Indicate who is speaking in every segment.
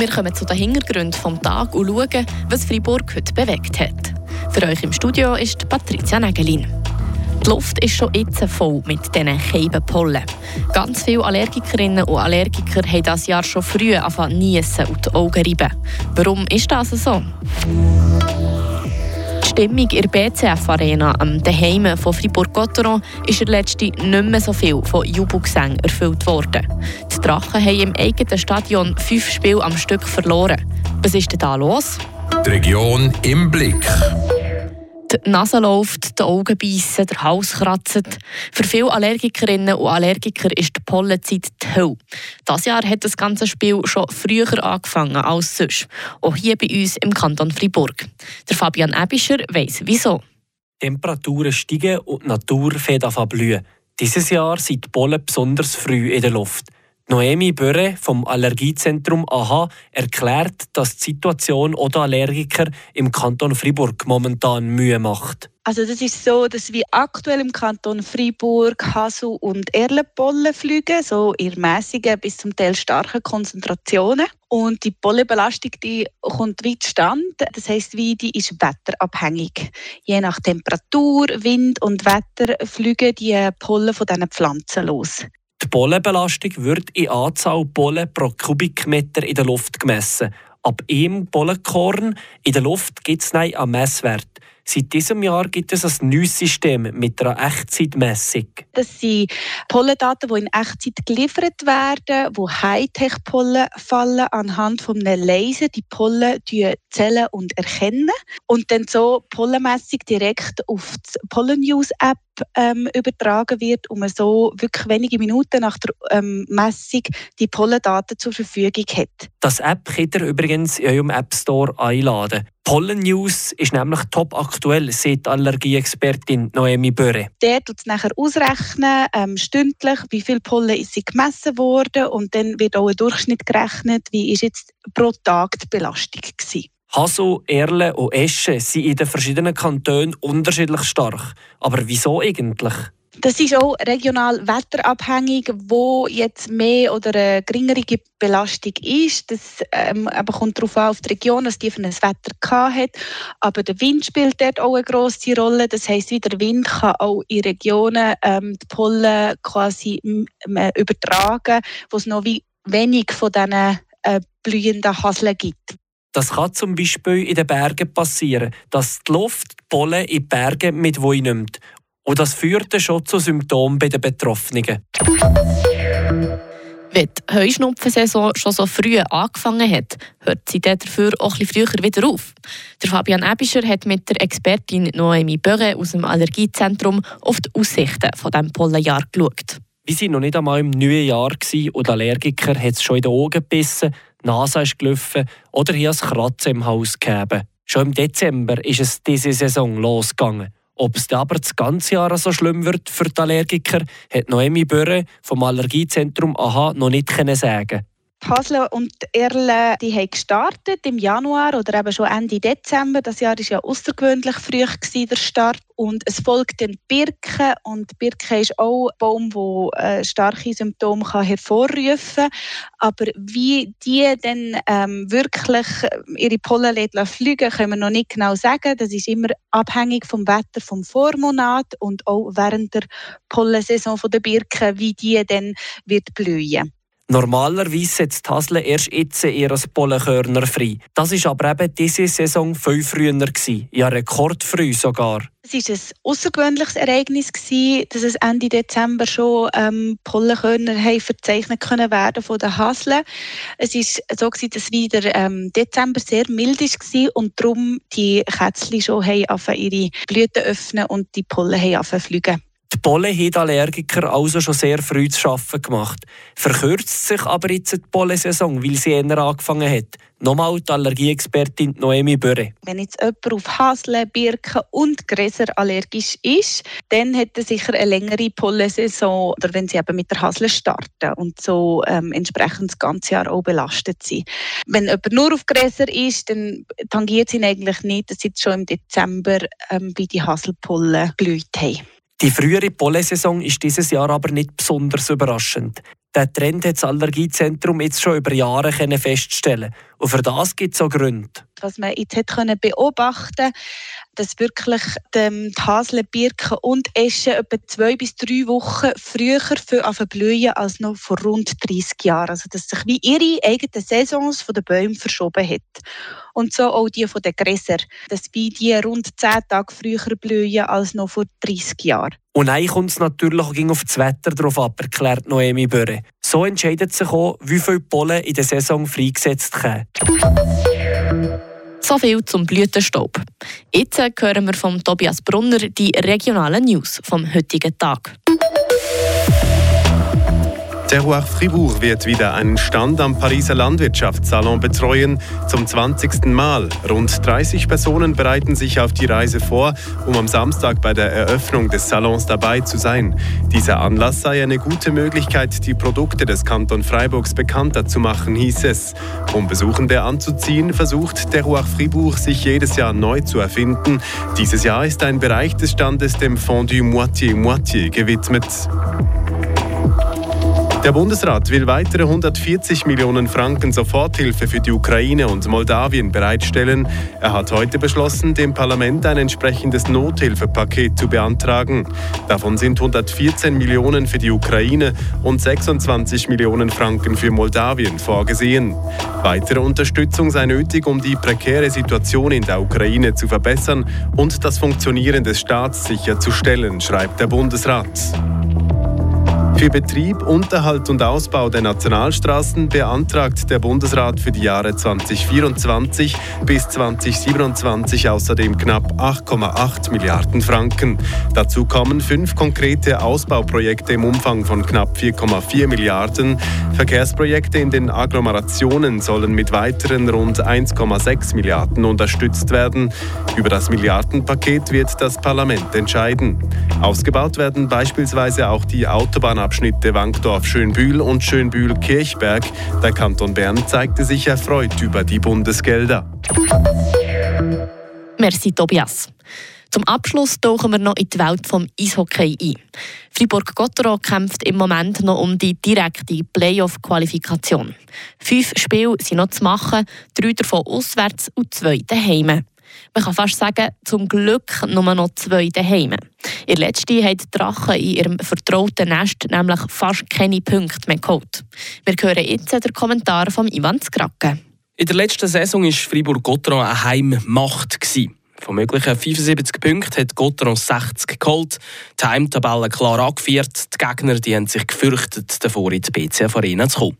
Speaker 1: Wir kommen zu den Hintergründen des Tages und schauen, was Freiburg heute bewegt hat. Für euch im Studio ist Patricia Nägelin. Die Luft ist schon jetzt voll mit diesen Keibenpollen. Ganz viele Allergikerinnen und Allergiker haben das Jahr schon früh angefangen niesen und die Augen reiben. Warum ist das so? Stimmung in der BCF-Arena am Daheim von Fribourg-Gotteron ist der letzten nicht mehr so viel von Jubelgesängen erfüllt worden. Die Drachen haben im eigenen Stadion fünf Spiele am Stück verloren. Was ist denn da los?
Speaker 2: Die Region im Blick
Speaker 1: die Nase läuft, die Augen beißen, der Hals kratzt. Für viele Allergikerinnen und Allergiker ist die Pollenzeit die Hölle. Dieses Jahr hat das ganze Spiel schon früher angefangen als sonst. Auch hier bei uns im Kanton Fribourg. Der Fabian Ebischer weiss wieso.
Speaker 3: Temperaturen steigen und die Natur fängt an blühen. Dieses Jahr sind die Pollen besonders früh in der Luft. Noemi Böre vom Allergiezentrum AHA erklärt, dass die Situation oder Allergiker im Kanton Fribourg momentan Mühe macht.
Speaker 4: Also das ist so, dass wir aktuell im Kanton Fribourg Hasu und Erlenpollen fliegen, so in mäßigen bis zum Teil starken Konzentrationen. Und die Pollenbelastung die kommt weit stand. Das heißt, wie die ist wetterabhängig. Je nach Temperatur, Wind und Wetter fliegen die Pollen von diesen Pflanzen los.
Speaker 3: Die Pollenbelastung wird in Anzahl Pollen pro Kubikmeter in der Luft gemessen. Ab einem Pollenkorn in der Luft gibt es einen Messwert. Seit diesem Jahr gibt es ein neues System mit einer Echtzeitmessung.
Speaker 4: Das sind Pollendaten, die in Echtzeit geliefert werden, wo Hightech-Pollen fallen anhand von einem Laser. Die Pollen zählen und erkennen und dann so Pollenmessung direkt auf die Pollen News App ähm, übertragen wird und man so wirklich wenige Minuten nach der ähm, Messung die Pollendaten zur Verfügung hat.
Speaker 3: Das App könnt ihr übrigens in eurem App Store einladen. Pollen News ist nämlich top aktuell, sagt Allergieexpertin Noemi Böre.
Speaker 4: Der tut es nachher ausrechnen, ähm, stündlich, wie viel Pollen ist gemessen worden und dann wird auch ein Durchschnitt gerechnet, wie ist jetzt pro Tag die Belastung gewesen.
Speaker 3: Haso, Erle und Esche sind in den verschiedenen Kantonen unterschiedlich stark. Aber wieso eigentlich?
Speaker 4: Das ist auch regional wetterabhängig, wo jetzt mehr oder eine geringere Belastung ist. Das ähm, aber kommt darauf an, auf die Region, dass die für ein Wetter hat. Aber der Wind spielt dort auch eine grosse Rolle. Das heisst, wie der Wind kann auch in Regionen ähm, die Pollen quasi übertragen, wo es noch wie wenig von diesen äh, blühenden Haseln gibt.
Speaker 3: Das kann zum Beispiel in den Bergen passieren, dass die Luft die Pollen in die Berge mit nimmt. Und das führt dann schon zu Symptomen bei den Betroffenen.
Speaker 1: Wenn die Heuschnupfensaison schon so früh angefangen hat, hört sie dafür auch ein bisschen früher wieder auf. Der Fabian Ebischer hat mit der Expertin Noemi Böge aus dem Allergiezentrum auf die Aussichten von diesem Pollenjahr geschaut.
Speaker 3: Wir waren noch nicht einmal im neuen Jahr und Allergiker hat es schon in den Augen gebissen die Nase ist gelaufen oder hier ein Kratzen im Haus gegeben. Schon im Dezember ist es diese Saison losgegangen. Ob es aber das ganze Jahr so schlimm wird für die Allergiker, hat Noemi Börre vom Allergiezentrum AHA noch nicht sagen.
Speaker 4: Hasle und Erle die haben gestartet im Januar oder eben schon Ende Dezember. Das Jahr war ja außergewöhnlich früh gewesen, der Start. Und es folgt dann Birke. Und Birke ist auch ein Baum, der äh, starke Symptome hervorrufen kann. Aber wie die dann ähm, wirklich ihre Pollen fliegen können wir noch nicht genau sagen. Das ist immer abhängig vom Wetter vom Vormonat und auch während der Pollensaison der Birke, wie die dann wird blühen.
Speaker 3: Normalerweise setzt Hasle erst jetzt ihre Pollenkörner frei. Das war aber eben diese Saison viel früher. Ja, rekordfrüh sogar.
Speaker 4: Es war ein außergewöhnliches Ereignis, dass es Ende Dezember schon ähm, Pollenkörner verzeichnet können werden von den Hasle. Es war so, gewesen, dass wieder ähm, Dezember sehr mild war und darum die Kätzchen schon ihre Blüten öffnen und die Pollen fliegen.
Speaker 3: Die Pollen haben Allergiker also schon sehr früh zu arbeiten gemacht. Verkürzt sich aber jetzt die Pollensaison, weil sie eher angefangen hat. Nochmal die Allergieexpertin Noemi Böre.
Speaker 4: Wenn jetzt jemand auf Hasle, Birken und Gräser allergisch ist, dann hat er sicher eine längere Pollensaison, oder wenn sie eben mit der Hasle starten und so ähm, entsprechend das ganze Jahr auch belastet sind. Wenn jemand nur auf Gräser ist, dann tangiert sie ihn eigentlich nicht, dass sie schon im Dezember ähm, bei die Haselpollen blüht haben.
Speaker 3: Die frühere Pollensaison ist dieses Jahr aber nicht besonders überraschend. Der Trend hat das Allergiezentrum jetzt schon über Jahre feststellen Und für das gibt es auch Gründe.
Speaker 4: Was man jetzt hat beobachten dass wirklich die Hasle, Birken und Eschen etwa zwei bis drei Wochen früher blühen als noch vor rund 30 Jahren. Also dass sich wie ihre eigenen Saisons von den Bäumen verschoben hat. Und so auch die von den Gräsern, dass wie die rund 10 Tage früher blühen als noch vor 30 Jahren.
Speaker 3: Und dann kommt es natürlich auch auf das Wetter darauf ab, erklärt Noemi Böre. So entscheidet sich auch, wie viel Pollen in der Saison freigesetzt werden.
Speaker 1: So viel zum Blütenstaub. Jetzt hören wir von Tobias Brunner die regionalen News vom heutigen Tag.
Speaker 5: Terroir Fribourg wird wieder einen Stand am Pariser Landwirtschaftssalon betreuen, zum 20. Mal. Rund 30 Personen bereiten sich auf die Reise vor, um am Samstag bei der Eröffnung des Salons dabei zu sein. Dieser Anlass sei eine gute Möglichkeit, die Produkte des Kanton Freiburgs bekannter zu machen, hieß es. Um Besuchende anzuziehen, versucht Terroir Fribourg sich jedes Jahr neu zu erfinden. Dieses Jahr ist ein Bereich des Standes dem Fondue Moitié-Moitié gewidmet. Der Bundesrat will weitere 140 Millionen Franken Soforthilfe für die Ukraine und Moldawien bereitstellen. Er hat heute beschlossen, dem Parlament ein entsprechendes Nothilfepaket zu beantragen. Davon sind 114 Millionen für die Ukraine und 26 Millionen Franken für Moldawien vorgesehen. Weitere Unterstützung sei nötig, um die prekäre Situation in der Ukraine zu verbessern und das Funktionieren des Staats sicherzustellen, schreibt der Bundesrat. Für Betrieb, Unterhalt und Ausbau der Nationalstraßen beantragt der Bundesrat für die Jahre 2024 bis 2027 außerdem knapp 8,8 Milliarden Franken. Dazu kommen fünf konkrete Ausbauprojekte im Umfang von knapp 4,4 Milliarden. Verkehrsprojekte in den Agglomerationen sollen mit weiteren rund 1,6 Milliarden unterstützt werden. Über das Milliardenpaket wird das Parlament entscheiden. Ausgebaut werden beispielsweise auch die Autobahnabschnitte Abschnitte Wankdorf-Schönbühl und Schönbühl-Kirchberg. Der Kanton Bern zeigte sich erfreut über die Bundesgelder.
Speaker 1: Merci, Tobias. Zum Abschluss tauchen wir noch in die Welt vom Eishockey ein. Fribourg-Gotteron kämpft im Moment noch um die direkte Playoff-Qualifikation. Fünf Spiele sind noch zu machen, drei davon auswärts und zwei daheim. Man kann fast sagen, zum Glück nur noch zwei daheim. Ihr letzte hat die Drachen in ihrem vertrauten Nest nämlich fast keine Punkte mehr geholt. Wir hören jetzt den Kommentar von Ivan Skracke.
Speaker 6: In der letzten Saison war Fribourg-Gotteron eine Heimmacht. Von möglichen 75 Punkten hat Gotteron 60 geholt. Die Heimtabelle klar angeführt. Die Gegner die haben sich gefürchtet, davor in die BCF Arena zu kommen.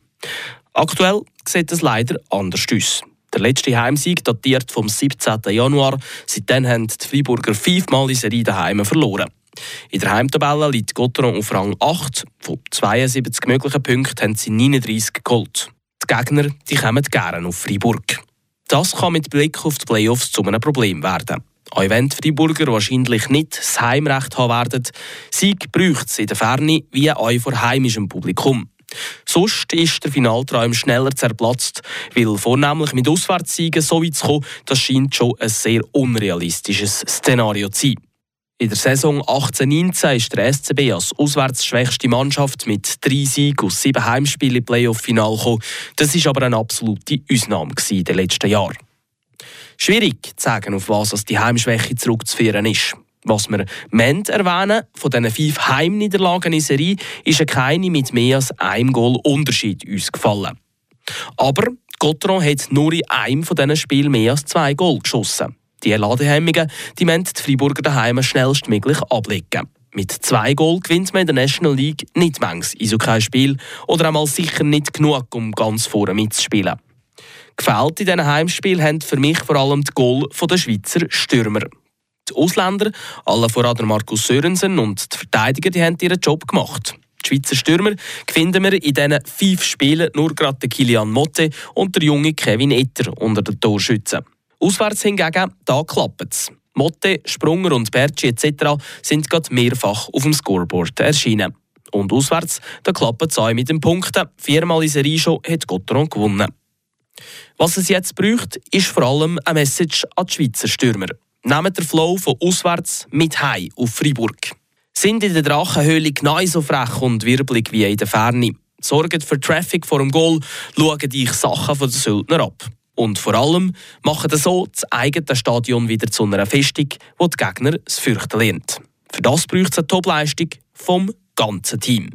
Speaker 6: Aktuell sieht es leider anders aus. Der letzte Heimsieg datiert vom 17. Januar. Seitdem haben die Freiburger fünfmal in Serie daheim verloren. In der Heimtabelle liegt Gotteron auf Rang 8. Von 72 möglichen Punkten haben sie 39 geholt. Die Gegner die kommen gerne auf Freiburg. Das kann mit Blick auf die Playoffs zu einem Problem werden. Auch wenn die Freiburger wahrscheinlich nicht das Heimrecht haben werden, Sieg braucht es in der Ferne wie auch vor heimischem Publikum. Sonst ist der Finaltraum schneller zerplatzt, weil vornehmlich mit Auswärtssiegen so weit zu kommen, das scheint schon ein sehr unrealistisches Szenario zu sein. In der Saison 18-19 ist der SCB als auswärtsschwächste Mannschaft mit drei Siegen aus sieben Heimspielen im Playoff-Final gekommen. Das war aber eine absolute Ausnahme in den letzten Jahren. Schwierig zu sagen, auf was die Heimschwäche zurückzuführen ist. Was wir erwähnen von diesen fünf Heimniederlagen in Serie, ist keine mit mehr als einem Goal Unterschied uns gefallen. Aber Gotron hat nur in einem von diesen Spielen mehr als zwei Goal geschossen. Die Ladehemmungen die müssen die Freiburger daheim schnellstmöglich ablegen. Mit zwei Goal gewinnt man in der National League nicht manches Eishockey-Spiel oder einmal sicher nicht genug, um ganz vorne mitzuspielen. Gefällt in diesen Heimspielen haben für mich vor allem die Goal der Schweizer Stürmer. Ausländer, alle voran Markus Sörensen und die Verteidiger, die haben ihren Job gemacht. Die Schweizer Stürmer finden wir in diesen fünf Spielen nur gerade Kilian Motte und der junge Kevin Etter unter den Torschützen. Auswärts hingegen, da klappt es. Motte, Sprunger und Berci etc. sind gerade mehrfach auf dem Scoreboard erschienen. Und auswärts, da klappt es auch mit den Punkten. Viermal in Serie schon hat Gotteron gewonnen. Was es jetzt braucht, ist vor allem eine Message an die Schweizer Stürmer. Nehmt den Flow von auswärts mit heim auf Freiburg. Sind in der Drachenhöhle genauso frech und wirbelig wie in der Ferne. Sorgt für Traffic vor dem Goal, schaut dich Sachen von den Söldner ab. Und vor allem machen so das eigene Stadion wieder zu einer Festung, wo die Gegner das Fürchten lernt. Für das braucht es eine Topleistung vom ganzen Team.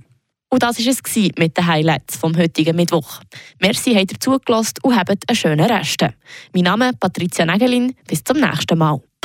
Speaker 1: Und das war es mit den Highlights vom heutigen Mittwoch. Merci, habt ihr zugelassen und habt einen schönen Rest. Mein Name ist Patricia Nägelin. Bis zum nächsten Mal.